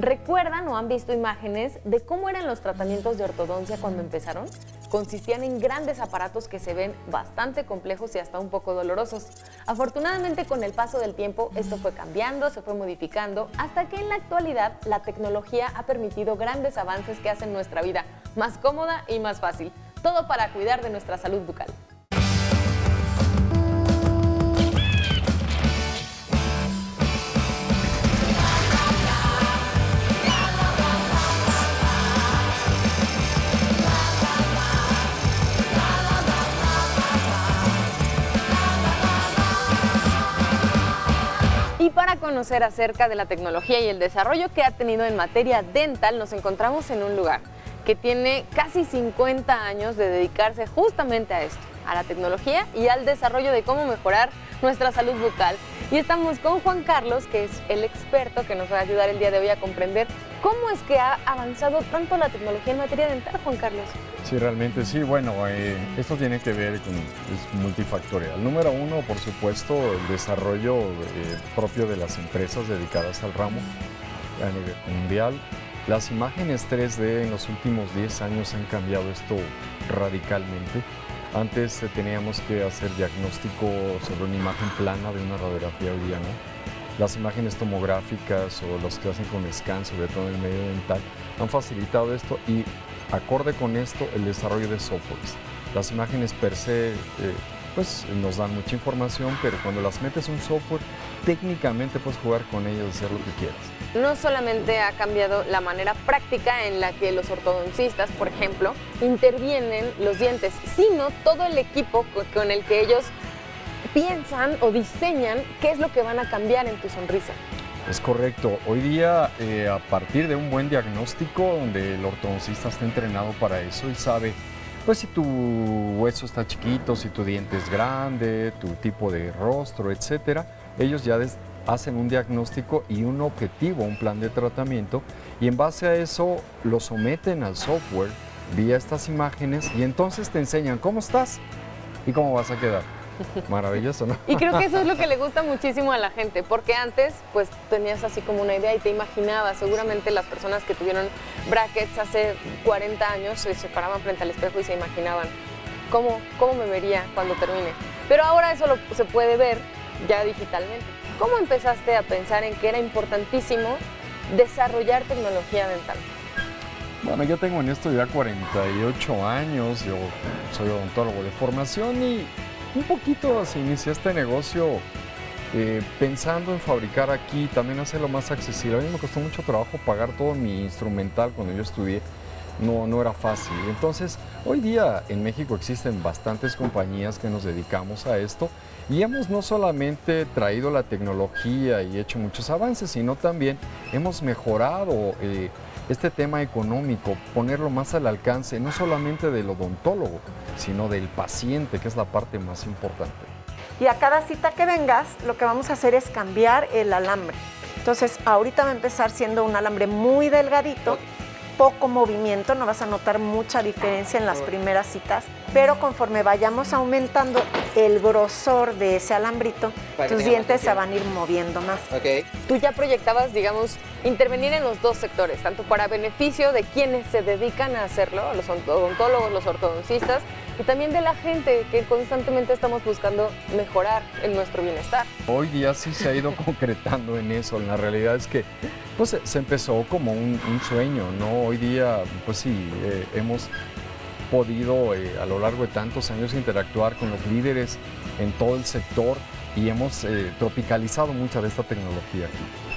¿Recuerdan o han visto imágenes de cómo eran los tratamientos de ortodoncia cuando empezaron? Consistían en grandes aparatos que se ven bastante complejos y hasta un poco dolorosos. Afortunadamente con el paso del tiempo esto fue cambiando, se fue modificando, hasta que en la actualidad la tecnología ha permitido grandes avances que hacen nuestra vida más cómoda y más fácil. Todo para cuidar de nuestra salud bucal. Y para conocer acerca de la tecnología y el desarrollo que ha tenido en materia dental, nos encontramos en un lugar que tiene casi 50 años de dedicarse justamente a esto, a la tecnología y al desarrollo de cómo mejorar nuestra salud bucal. Y estamos con Juan Carlos, que es el experto que nos va a ayudar el día de hoy a comprender cómo es que ha avanzado tanto la tecnología en materia dental, Juan Carlos. Sí, realmente sí. Bueno, eh, esto tiene que ver con es multifactorial. Número uno, por supuesto, el desarrollo eh, propio de las empresas dedicadas al ramo a nivel mundial. Las imágenes 3D en los últimos 10 años han cambiado esto radicalmente. Antes eh, teníamos que hacer diagnóstico sobre una imagen plana de una radiografía ¿no? Las imágenes tomográficas o los que hacen con scan, sobre todo en el medio dental, han facilitado esto y acorde con esto el desarrollo de softwares. Las imágenes per se eh, pues nos dan mucha información, pero cuando las metes un software, técnicamente puedes jugar con ellas y hacer lo que quieras. No solamente ha cambiado la manera práctica en la que los ortodoncistas, por ejemplo, intervienen los dientes, sino todo el equipo con el que ellos piensan o diseñan qué es lo que van a cambiar en tu sonrisa. Es correcto. Hoy día, eh, a partir de un buen diagnóstico, donde el ortodoncista está entrenado para eso y sabe, pues si tu hueso está chiquito, si tu diente es grande, tu tipo de rostro, etcétera, ellos ya hacen un diagnóstico y un objetivo, un plan de tratamiento, y en base a eso lo someten al software vía estas imágenes y entonces te enseñan cómo estás y cómo vas a quedar. Maravilloso, ¿no? Y creo que eso es lo que le gusta muchísimo a la gente, porque antes pues tenías así como una idea y te imaginabas, seguramente las personas que tuvieron brackets hace 40 años se paraban frente al espejo y se imaginaban cómo, cómo me vería cuando termine. Pero ahora eso se puede ver ya digitalmente. ¿Cómo empezaste a pensar en que era importantísimo desarrollar tecnología dental? Bueno, yo tengo en esto ya 48 años, yo soy odontólogo de formación y un poquito se inició este negocio eh, pensando en fabricar aquí, también hacerlo más accesible. A mí me costó mucho trabajo pagar todo mi instrumental cuando yo estudié. No, no era fácil. Entonces, hoy día en México existen bastantes compañías que nos dedicamos a esto y hemos no solamente traído la tecnología y hecho muchos avances, sino también hemos mejorado eh, este tema económico, ponerlo más al alcance, no solamente del odontólogo, sino del paciente, que es la parte más importante. Y a cada cita que vengas, lo que vamos a hacer es cambiar el alambre. Entonces, ahorita va a empezar siendo un alambre muy delgadito, poco movimiento, no vas a notar mucha diferencia en las primeras citas, pero conforme vayamos aumentando el grosor de ese alambrito, tus dientes se van a ir moviendo más. Ok. Tú ya proyectabas, digamos, intervenir en los dos sectores, tanto para beneficio de quienes se dedican a hacerlo, los odontólogos, los ortodoncistas, y también de la gente que constantemente estamos buscando mejorar en nuestro bienestar. Hoy día sí se ha ido concretando en eso. La realidad es que pues, se empezó como un, sueño, ¿no? Hoy día, pues sí, eh, hemos podido eh, a lo largo de tantos años interactuar con los líderes en todo el sector y hemos eh, tropicalizado mucha de esta tecnología aquí.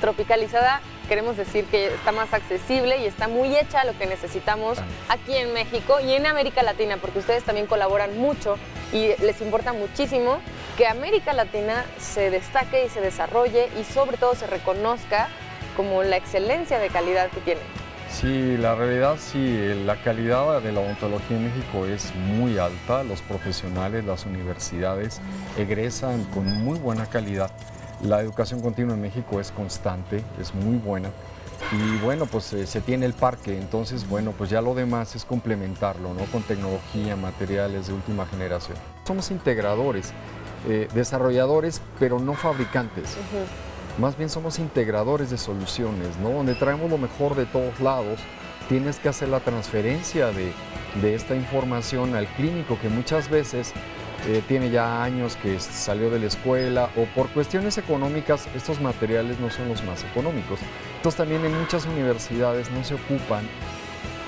Tropicalizada queremos decir que está más accesible y está muy hecha a lo que necesitamos aquí en México y en América Latina, porque ustedes también colaboran mucho y les importa muchísimo que América Latina se destaque y se desarrolle y sobre todo se reconozca como la excelencia de calidad que tiene. Sí, la realidad sí, la calidad de la odontología en México es muy alta, los profesionales, las universidades egresan con muy buena calidad. La educación continua en México es constante, es muy buena. Y bueno, pues eh, se tiene el parque, entonces bueno, pues ya lo demás es complementarlo, ¿no? Con tecnología, materiales de última generación. Somos integradores, eh, desarrolladores, pero no fabricantes. más bien somos integradores de soluciones, ¿no? Donde traemos lo mejor de todos lados, tienes que hacer la transferencia de, de esta información al clínico que muchas veces eh, tiene ya años que salió de la escuela o por cuestiones económicas estos materiales no son los más económicos. Entonces también en muchas universidades no se ocupan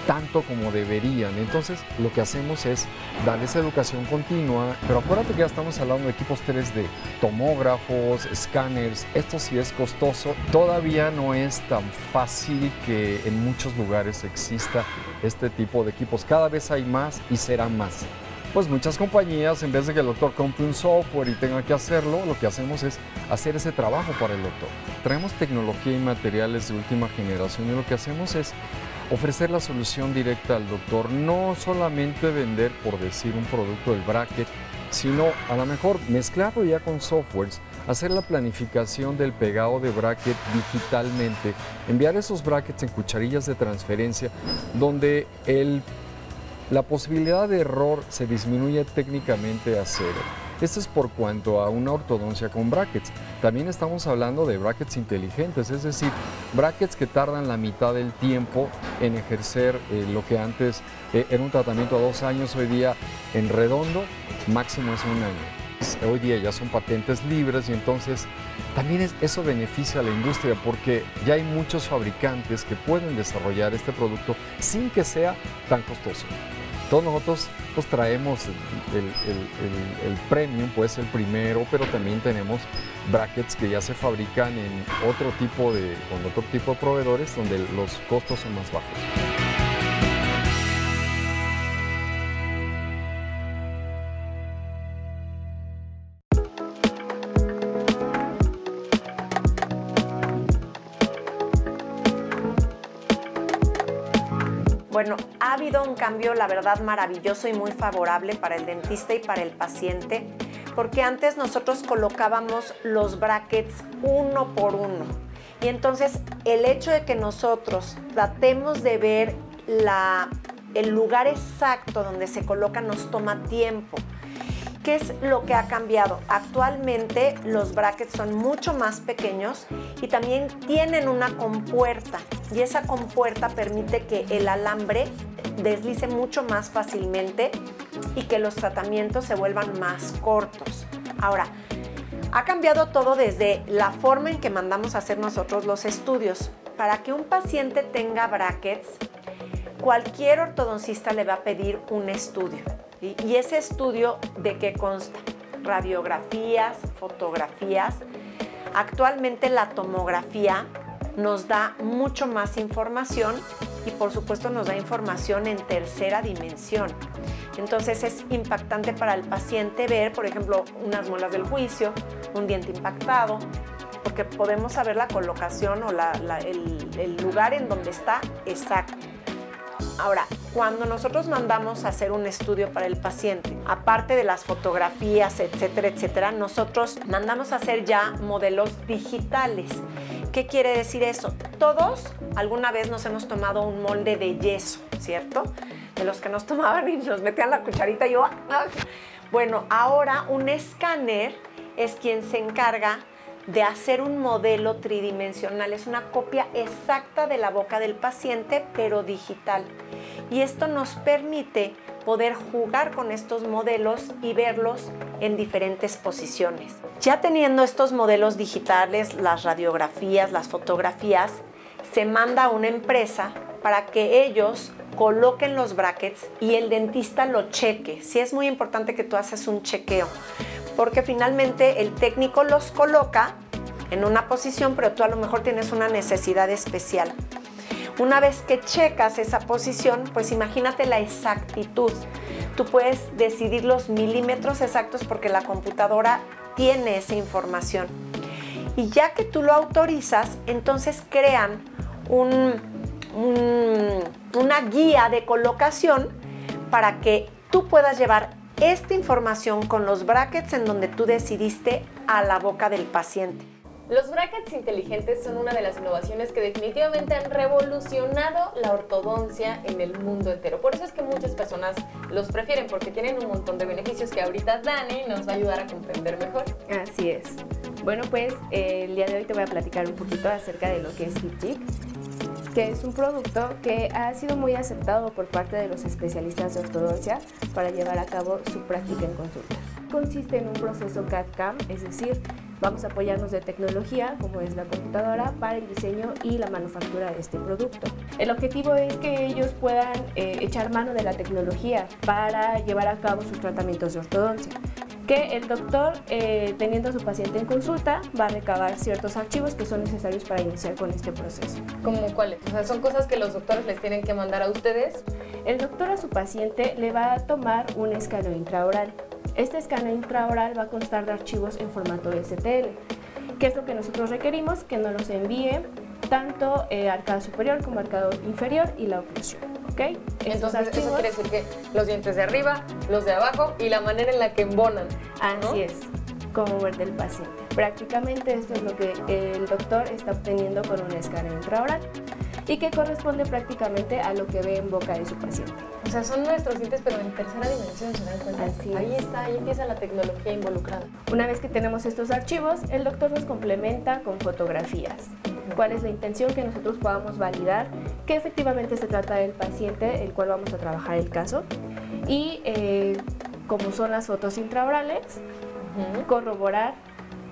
tanto como deberían. Entonces lo que hacemos es darles educación continua, pero acuérdate que ya estamos hablando de equipos 3D, tomógrafos, escáneres, esto sí es costoso. Todavía no es tan fácil que en muchos lugares exista este tipo de equipos. Cada vez hay más y será más pues muchas compañías, en vez de que el doctor compre un software y tenga que hacerlo, lo que hacemos es hacer ese trabajo para el doctor. Traemos tecnología y materiales de última generación y lo que hacemos es ofrecer la solución directa al doctor, no solamente vender, por decir, un producto del bracket, sino a lo mejor mezclarlo ya con softwares, hacer la planificación del pegado de bracket digitalmente, enviar esos brackets en cucharillas de transferencia, donde el, la posibilidad de error se disminuye técnicamente a cero. Esto es por cuanto a una ortodoncia con brackets. También estamos hablando de brackets inteligentes, es decir, brackets que tardan la mitad del tiempo en ejercer eh, lo que antes eh, era un tratamiento a dos años, hoy día en redondo máximo es un año. Hoy día ya son patentes libres y entonces también eso beneficia a la industria porque ya hay muchos fabricantes que pueden desarrollar este producto sin que sea tan costoso. Todos nosotros pues, traemos el, premium, puede ser el primero, pero también tenemos brackets que ya se fabrican en otro tipo de, con otro tipo de proveedores donde los costos son más bajos. Bueno, ha habido un cambio, la verdad, maravilloso y muy favorable para el dentista y para el paciente, porque antes nosotros colocábamos los brackets uno por uno. Y entonces el hecho de que nosotros tratemos de ver el lugar exacto donde se coloca nos toma tiempo. ¿Qué es lo que ha cambiado? Actualmente los brackets son mucho más pequeños y también tienen una compuerta y esa compuerta permite que el alambre deslice mucho más fácilmente y que los tratamientos se vuelvan más cortos. Ahora, ha cambiado todo desde la forma en que mandamos a hacer nosotros los estudios. Para que un paciente tenga brackets, cualquier ortodoncista le va a pedir un estudio. Y ese estudio de qué consta? Radiografías, fotografías. Actualmente la tomografía nos da mucho más información y por supuesto nos da información en tercera dimensión. Entonces es impactante para el paciente ver, por ejemplo, unas muelas del juicio, un diente impactado, porque podemos saber la colocación o el, el lugar en donde está exacto. Ahora, cuando nosotros mandamos a hacer un estudio para el paciente, aparte de las fotografías, etcétera, etcétera, nosotros mandamos a hacer ya modelos digitales. ¿Qué quiere decir eso? Todos alguna vez nos hemos tomado un molde de yeso, ¿cierto? De los que nos tomaban y nos metían la cucharita y yo... Ah". Bueno, ahora un escáner es quien se encarga de hacer un modelo tridimensional. Es una copia exacta de la boca del paciente, pero digital. Y esto nos permite poder jugar con estos modelos y verlos en diferentes posiciones. Ya teniendo estos modelos digitales, las radiografías, las fotografías, se manda a una empresa para que ellos coloquen los brackets y el dentista lo cheque. Sí es muy importante que tú haces un chequeo porque finalmente el técnico los coloca en una posición, pero tú a lo mejor tienes una necesidad especial. Una vez que checas esa posición, pues imagínate la exactitud. Tú puedes decidir los milímetros exactos porque la computadora tiene esa información. Y ya que tú lo autorizas, entonces crean una guía de colocación para que tú puedas llevar esta información con los brackets en donde tú decidiste a la boca del paciente. Los brackets inteligentes son una de las innovaciones que definitivamente han revolucionado la ortodoncia en el mundo entero. Por eso es que muchas personas los prefieren porque tienen un montón de beneficios que ahorita Dani nos va a ayudar a comprender mejor. Así es. Bueno, pues eh, el día de hoy te voy a platicar un poquito acerca de lo que es FitChick, que es un producto que ha sido muy aceptado por parte de los especialistas de ortodoncia para llevar a cabo su práctica en consulta. Consiste en un proceso CAD-CAM, es decir, vamos a apoyarnos de tecnología, como es la computadora, para el diseño y la manufactura de este producto. El objetivo es que ellos puedan eh, echar mano de la tecnología para llevar a cabo sus tratamientos de ortodoncia que el doctor, eh, teniendo a su paciente en consulta, va a recabar ciertos archivos que son necesarios para iniciar con este proceso. ¿Cómo cuáles? O sea, son cosas que los doctores les tienen que mandar a ustedes. El doctor a su paciente le va a tomar un escaneo intraoral. Este escaneo intraoral va a constar de archivos en formato STL, que es lo que nosotros requerimos que nos los envíe tanto eh, arcada superior como arcado inferior y la oclusión. ¿ok? Entonces, eso quiere decir que los dientes de arriba, los de abajo y la manera en la que embonan. Así es, como ver del paciente. Prácticamente esto es lo que el doctor está obteniendo con un escáner intraoral y que corresponde prácticamente a lo que ve en boca de su paciente. O sea, son nuestros dientes, pero en tercera dimensión, ¿se dan cuenta? Así ahí es. está, ahí empieza la tecnología involucrada. Una vez que tenemos estos archivos, el doctor nos complementa con fotografías. ¿Cuál es la intención? Que nosotros podamos validar que efectivamente se trata del paciente, el cual vamos a trabajar el caso. Y eh, como son las fotos intraorales, corroborar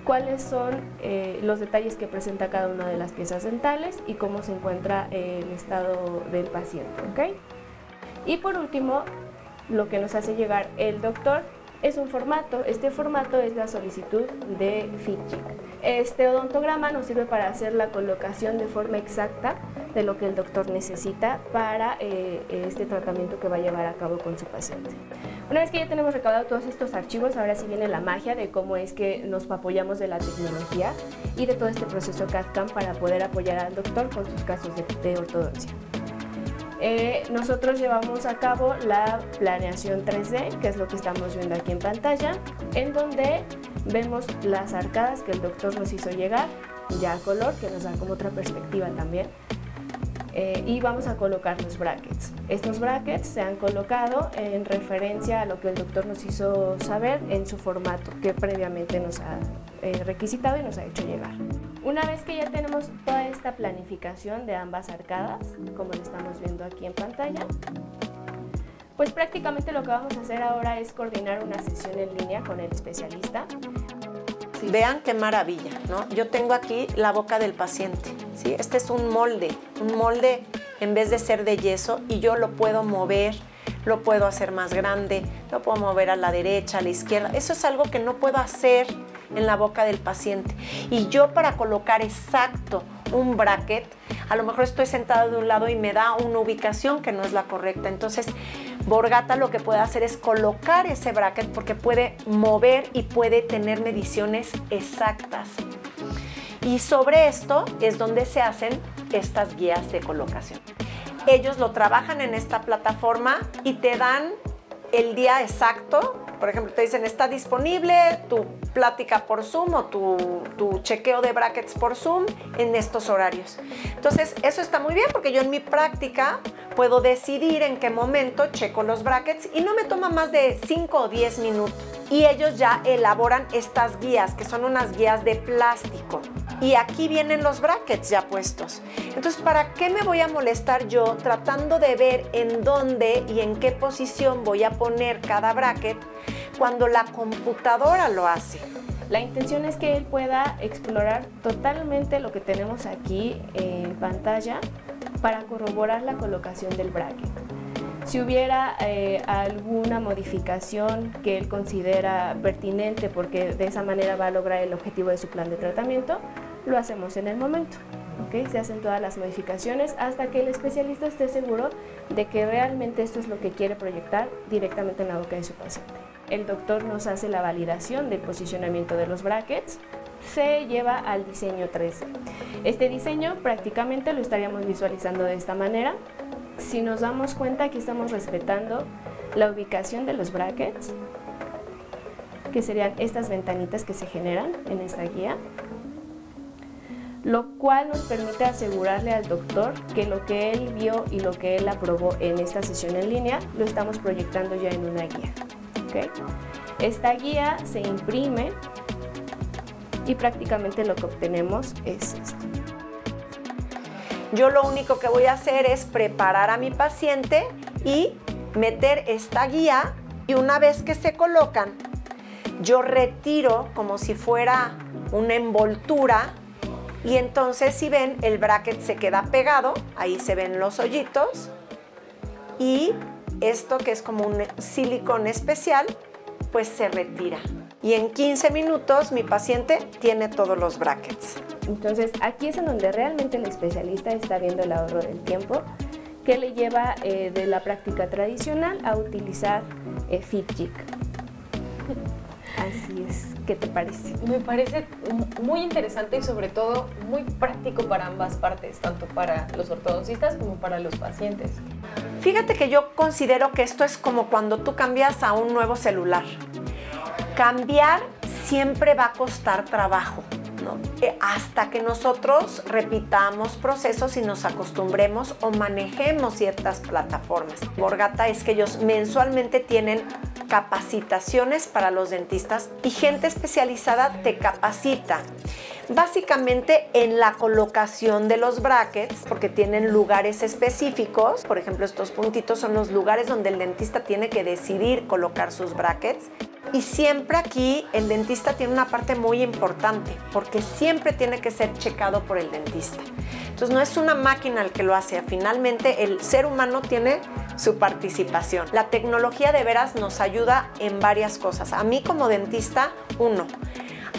cuáles son eh, los detalles que presenta cada una de las piezas dentales y cómo se encuentra el estado del paciente. ¿ok? Y por último, lo que nos hace llegar el doctor es un formato. Este formato es la solicitud de FitChick. Este odontograma nos sirve para hacer la colocación de forma exacta de lo que el doctor necesita para eh, este tratamiento que va a llevar a cabo con su paciente. Una vez que ya tenemos recabado todos estos archivos, ahora sí viene la magia de cómo es que nos apoyamos de la tecnología y de todo este proceso CAD-CAM para poder apoyar al doctor con sus casos de, de ortodoncia. Eh, nosotros llevamos a cabo la planeación 3D, que es lo que estamos viendo aquí en pantalla, en donde vemos las arcadas que el doctor nos hizo llegar, ya a color, que nos da como otra perspectiva también. Eh, y vamos a colocar los brackets. Estos brackets se han colocado en referencia a lo que el doctor nos hizo saber en su formato que previamente nos ha eh, requisitado y nos ha hecho llegar. Una vez que ya tenemos toda esta planificación de ambas arcadas, como lo estamos viendo aquí en pantalla, pues prácticamente lo que vamos a hacer ahora es coordinar una sesión en línea con el especialista. Vean qué maravilla, ¿no? Yo tengo aquí la boca del paciente, ¿sí? Este es un molde, un molde en vez de ser de yeso y yo lo puedo mover, lo puedo hacer más grande, lo puedo mover a la derecha, a la izquierda. Eso es algo que no puedo hacer en la boca del paciente. Y yo para colocar exacto un bracket, a lo mejor estoy sentado de un lado y me da una ubicación que no es la correcta. Entonces, Borgata lo que puede hacer es colocar ese bracket porque puede mover y puede tener mediciones exactas. Y sobre esto es donde se hacen estas guías de colocación. Ellos lo trabajan en esta plataforma y te dan el día exacto. Por ejemplo, te dicen, está disponible tu plática por Zoom o tu, chequeo de brackets por Zoom en estos horarios. Entonces, eso está muy bien porque yo en mi práctica puedo decidir en qué momento checo los brackets y no me toma más de 5 o 10 minutos. Y ellos ya elaboran estas guías, que son unas guías de plástico. Y aquí vienen los brackets ya puestos. Entonces, ¿para qué me voy a molestar yo tratando de ver en dónde y en qué posición voy a poner cada bracket cuando la computadora lo hace? La intención es que él pueda explorar totalmente lo que tenemos aquí en pantalla para corroborar la colocación del bracket. Si hubiera eh, alguna modificación que él considera pertinente porque de esa manera va a lograr el objetivo de su plan de tratamiento, lo hacemos en el momento. ¿okay? Se hacen todas las modificaciones hasta que el especialista esté seguro de que realmente esto es lo que quiere proyectar directamente en la boca de su paciente. El doctor nos hace la validación del posicionamiento de los brackets, se lleva al diseño 3D. Este diseño prácticamente lo estaríamos visualizando de esta manera. Si nos damos cuenta, aquí estamos respetando la ubicación de los brackets, que serían estas ventanitas que se generan en esta guía, lo cual nos permite asegurarle al doctor que lo que él vio y lo que él aprobó en esta sesión en línea lo estamos proyectando ya en una guía. ¿okay? Esta guía se imprime y prácticamente lo que obtenemos es esto. Yo lo único que voy a hacer es preparar a mi paciente y meter esta guía y una vez que se colocan, yo retiro como si fuera una envoltura y entonces si ven el bracket se queda pegado, ahí se ven los hoyitos y esto que es como un silicón especial pues se retira. Y en 15 minutos mi paciente tiene todos los brackets. Entonces aquí es en donde realmente el especialista está viendo el ahorro del tiempo que le lleva eh, de la práctica tradicional a utilizar eh, FitJig. Así es, ¿qué te parece? Me parece muy interesante y sobre todo muy práctico para ambas partes, tanto para los ortodoncistas como para los pacientes. Fíjate que yo considero que esto es como cuando tú cambias a un nuevo celular. Cambiar siempre va a costar trabajo. Eh, hasta que nosotros repitamos procesos y nos acostumbremos o manejemos ciertas plataformas. Borgata es que ellos mensualmente tienen capacitaciones para los dentistas y gente especializada te capacita. Básicamente en la colocación de los brackets, porque tienen lugares específicos, por ejemplo estos puntitos son los lugares donde el dentista tiene que decidir colocar sus brackets. Y siempre aquí el dentista tiene una parte muy importante, porque siempre tiene que ser checado por el dentista. Entonces no es una máquina el que lo hace, finalmente el ser humano tiene su participación. La tecnología de veras nos ayuda en varias cosas. A mí como dentista, uno,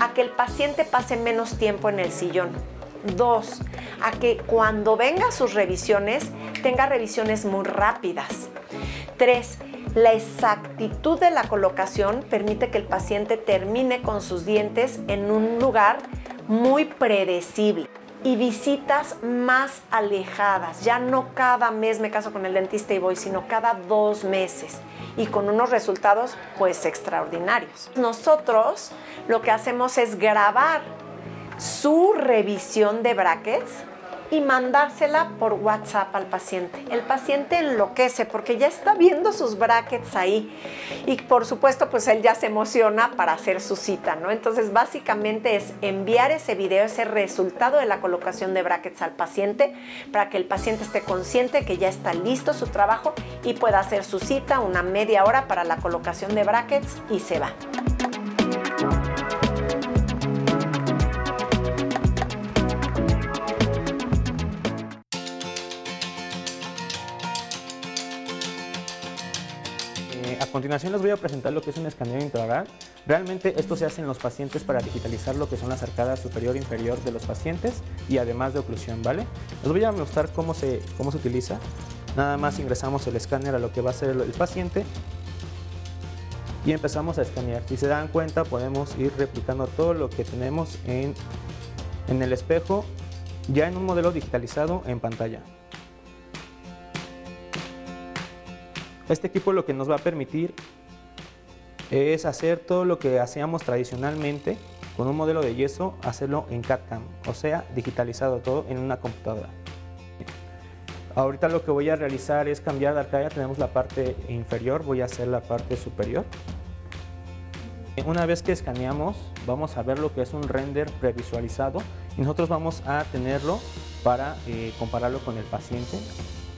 a que el paciente pase menos tiempo en el sillón. Dos, a que cuando venga sus revisiones, tenga revisiones muy rápidas. Tres, la exactitud de la colocación permite que el paciente termine con sus dientes en un lugar muy predecible y visitas más alejadas. Ya no cada mes me caso con el dentista y voy, sino cada dos meses y con unos resultados pues extraordinarios. Nosotros lo que hacemos es grabar su revisión de brackets y mandársela por WhatsApp al paciente. El paciente enloquece porque ya está viendo sus brackets ahí y por supuesto pues él ya se emociona para hacer su cita, ¿no? Entonces básicamente es enviar ese video, ese resultado de la colocación de brackets al paciente para que el paciente esté consciente que ya está listo su trabajo y pueda hacer su cita una media hora para la colocación de brackets y se va. Continuación les voy a presentar lo que es un escaneo intraoral. Realmente esto se hace en los pacientes para digitalizar lo que son las arcadas superior e inferior de los pacientes y además de oclusión, ¿vale? Les voy a mostrar cómo se, cómo se utiliza. Nada más ingresamos el escáner a lo que va a ser el, paciente y empezamos a escanear. Si se dan cuenta podemos ir replicando todo lo que tenemos en, en el espejo ya en un modelo digitalizado en pantalla. Este equipo lo que nos va a permitir es hacer todo lo que hacíamos tradicionalmente con un modelo de yeso, hacerlo en CAD-CAM, o sea, digitalizado todo en una computadora. Ahorita lo que voy a realizar es cambiar de arcada, tenemos la parte inferior, voy a hacer la parte superior. Una vez que escaneamos, vamos a ver lo que es un render previsualizado y nosotros vamos a tenerlo para eh, compararlo con el paciente.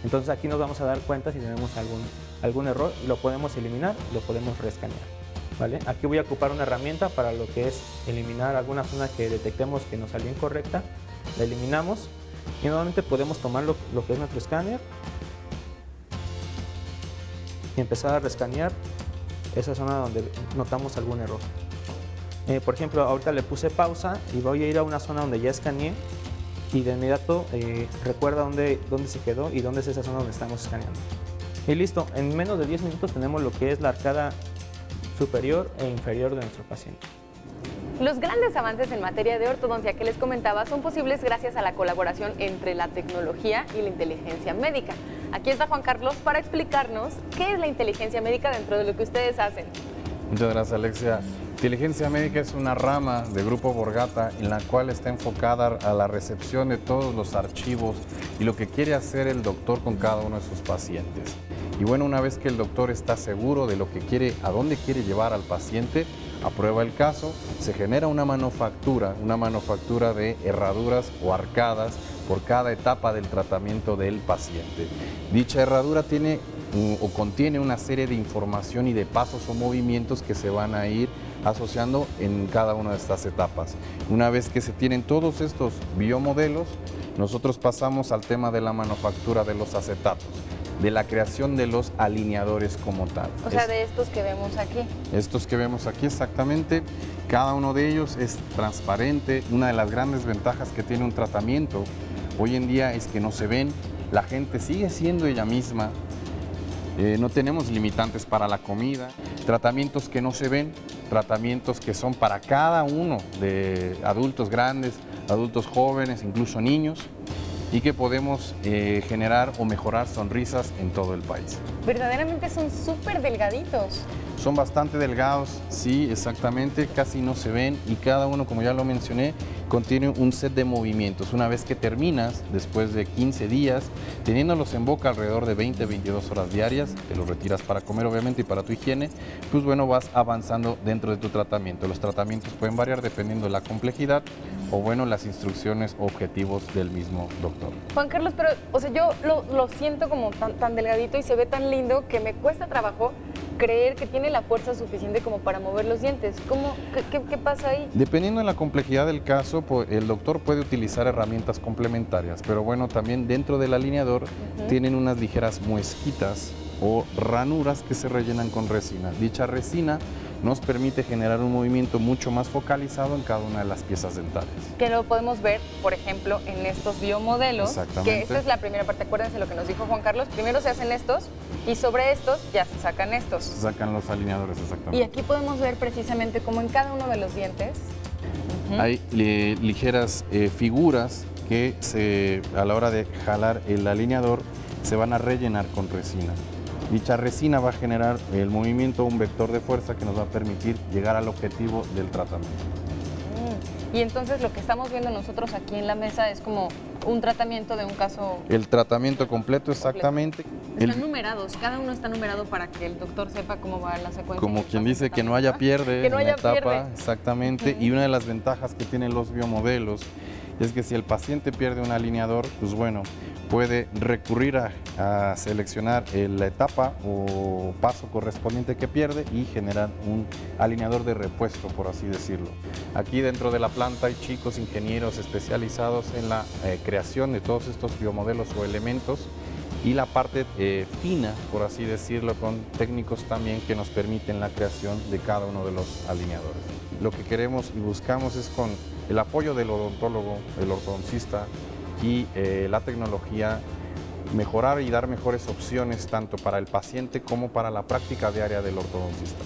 Entonces aquí nos vamos a dar cuenta si tenemos algún algún error, lo podemos eliminar, lo podemos reescanear. ¿vale? Aquí voy a ocupar una herramienta para lo que es eliminar alguna zona que detectemos que nos salió incorrecta, la eliminamos y nuevamente podemos tomar lo, que es nuestro escáner y empezar a rescanear esa zona donde notamos algún error. Eh, por ejemplo, ahorita le puse pausa y voy a ir a una zona donde ya escaneé y de inmediato eh, recuerda dónde, dónde se quedó y dónde es esa zona donde estamos escaneando. Y listo, en menos de 10 minutos tenemos lo que es la arcada superior e inferior de nuestro paciente. Los grandes avances en materia de ortodoncia que les comentaba son posibles gracias a la colaboración entre la tecnología y la inteligencia médica. Aquí está Juan Carlos para explicarnos qué es la inteligencia médica dentro de lo que ustedes hacen. Muchas gracias, Alexia. Inteligencia médica es una rama de Grupo Borgata en la cual está enfocada a la recepción de todos los archivos y lo que quiere hacer el doctor con cada uno de sus pacientes. Y bueno, una vez que el doctor está seguro de lo que quiere, a dónde quiere llevar al paciente, aprueba el caso, se genera una manufactura, una manufactura de herraduras o arcadas por cada etapa del tratamiento del paciente. Dicha herradura tiene o contiene una serie de información y de pasos o movimientos que se van a ir asociando en cada una de estas etapas. Una vez que se tienen todos estos biomodelos, nosotros pasamos al tema de la manufactura de los acetatos, de la creación de los alineadores como tal. O sea, de estos que vemos aquí. Estos que vemos aquí exactamente, cada uno de ellos es transparente. Una de las grandes ventajas que tiene un tratamiento hoy en día es que no se ven, la gente sigue siendo ella misma, eh, no tenemos limitantes para la comida, tratamientos que no se ven, tratamientos que son para cada uno de adultos grandes, adultos jóvenes, incluso niños, y que podemos eh, generar o mejorar sonrisas en todo el país. Verdaderamente son súper delgaditos. Son bastante delgados, sí, exactamente, casi no se ven y cada uno, como ya lo mencioné, contiene un set de movimientos. Una vez que terminas, después de 15 días, teniéndolos en boca alrededor de 20, 22 horas diarias, te los retiras para comer obviamente y para tu higiene, pues bueno, vas avanzando dentro de tu tratamiento. Los tratamientos pueden variar dependiendo de la complejidad o bueno, las instrucciones o objetivos del mismo doctor. Juan Carlos, pero, o sea, yo lo, siento como tan, tan delgadito y se ve tan lindo que me cuesta trabajo creer que tiene la fuerza suficiente como para mover los dientes. ¿Cómo, qué, pasa ahí? Dependiendo de la complejidad del caso, el doctor puede utilizar herramientas complementarias, pero bueno, también dentro del alineador tienen unas ligeras muesquitas o ranuras que se rellenan con resina. Dicha resina nos permite generar un movimiento mucho más focalizado en cada una de las piezas dentales. Que lo podemos ver, por ejemplo, en estos biomodelos. Que esta es la primera parte, acuérdense lo que nos dijo Juan Carlos. Primero se hacen estos y sobre estos ya se sacan estos. Se sacan los alineadores, exactamente. Y aquí podemos ver precisamente cómo en cada uno de los dientes hay ligeras eh, figuras que se, a la hora de jalar el alineador se van a rellenar con resina. Dicha resina va a generar el movimiento, un vector de fuerza que nos va a permitir llegar al objetivo del tratamiento. Mm. Y entonces lo que estamos viendo nosotros aquí en la mesa es como un tratamiento de un caso. El tratamiento completo, exactamente. Están numerados, cada uno está numerado para que el doctor sepa cómo va la secuencia. Como quien dice que no haya pierde que no haya etapa, pierde. exactamente. Y una de las ventajas que tienen los biomodelos es que si el paciente pierde un alineador, pues bueno, puede recurrir a, seleccionar la etapa o paso correspondiente que pierde y generar un alineador de repuesto, por así decirlo. Aquí dentro de la planta hay chicos ingenieros especializados en la eh, creación de todos estos biomodelos o elementos y la parte eh, fina, por así decirlo, con técnicos también que nos permiten la creación de cada uno de los alineadores. Lo que queremos y buscamos es con el apoyo del odontólogo, el ortodoncista, y eh, la tecnología mejorar y dar mejores opciones tanto para el paciente como para la práctica diaria del ortodoncista.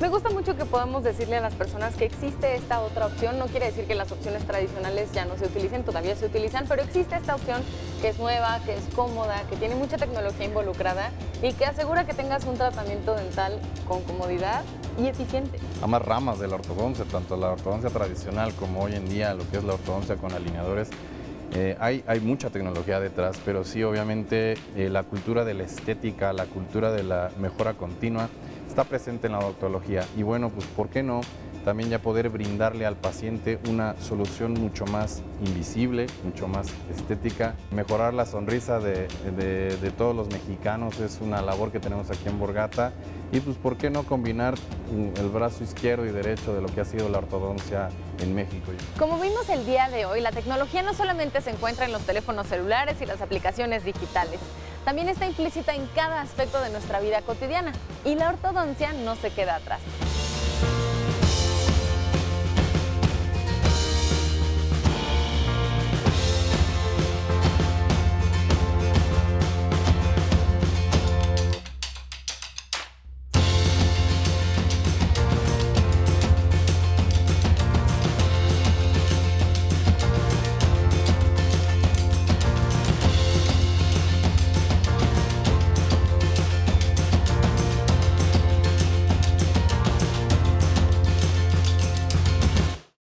Me gusta mucho que podamos decirle a las personas que existe esta otra opción. No quiere decir que las opciones tradicionales ya no se utilicen, todavía se utilizan, pero existe esta opción que es nueva, que es cómoda, que tiene mucha tecnología involucrada y que asegura que tengas un tratamiento dental con comodidad y eficiente. Ambas ramas de la ortodoncia, tanto la ortodoncia tradicional como hoy en día lo que es la ortodoncia con alineadores, eh, hay, hay, mucha tecnología detrás, pero sí, obviamente, eh, la cultura de la estética, la cultura de la mejora continua está presente en la odontología. Y bueno, pues, ¿por qué no? También ya poder brindarle al paciente una solución mucho más invisible, mucho más estética. Mejorar la sonrisa de, de todos los mexicanos es una labor que tenemos aquí en Borgata y pues por qué no combinar el brazo izquierdo y derecho de lo que ha sido la ortodoncia en México. Como vimos el día de hoy, la tecnología no solamente se encuentra en los teléfonos celulares y las aplicaciones digitales, también está implícita en cada aspecto de nuestra vida cotidiana y la ortodoncia no se queda atrás.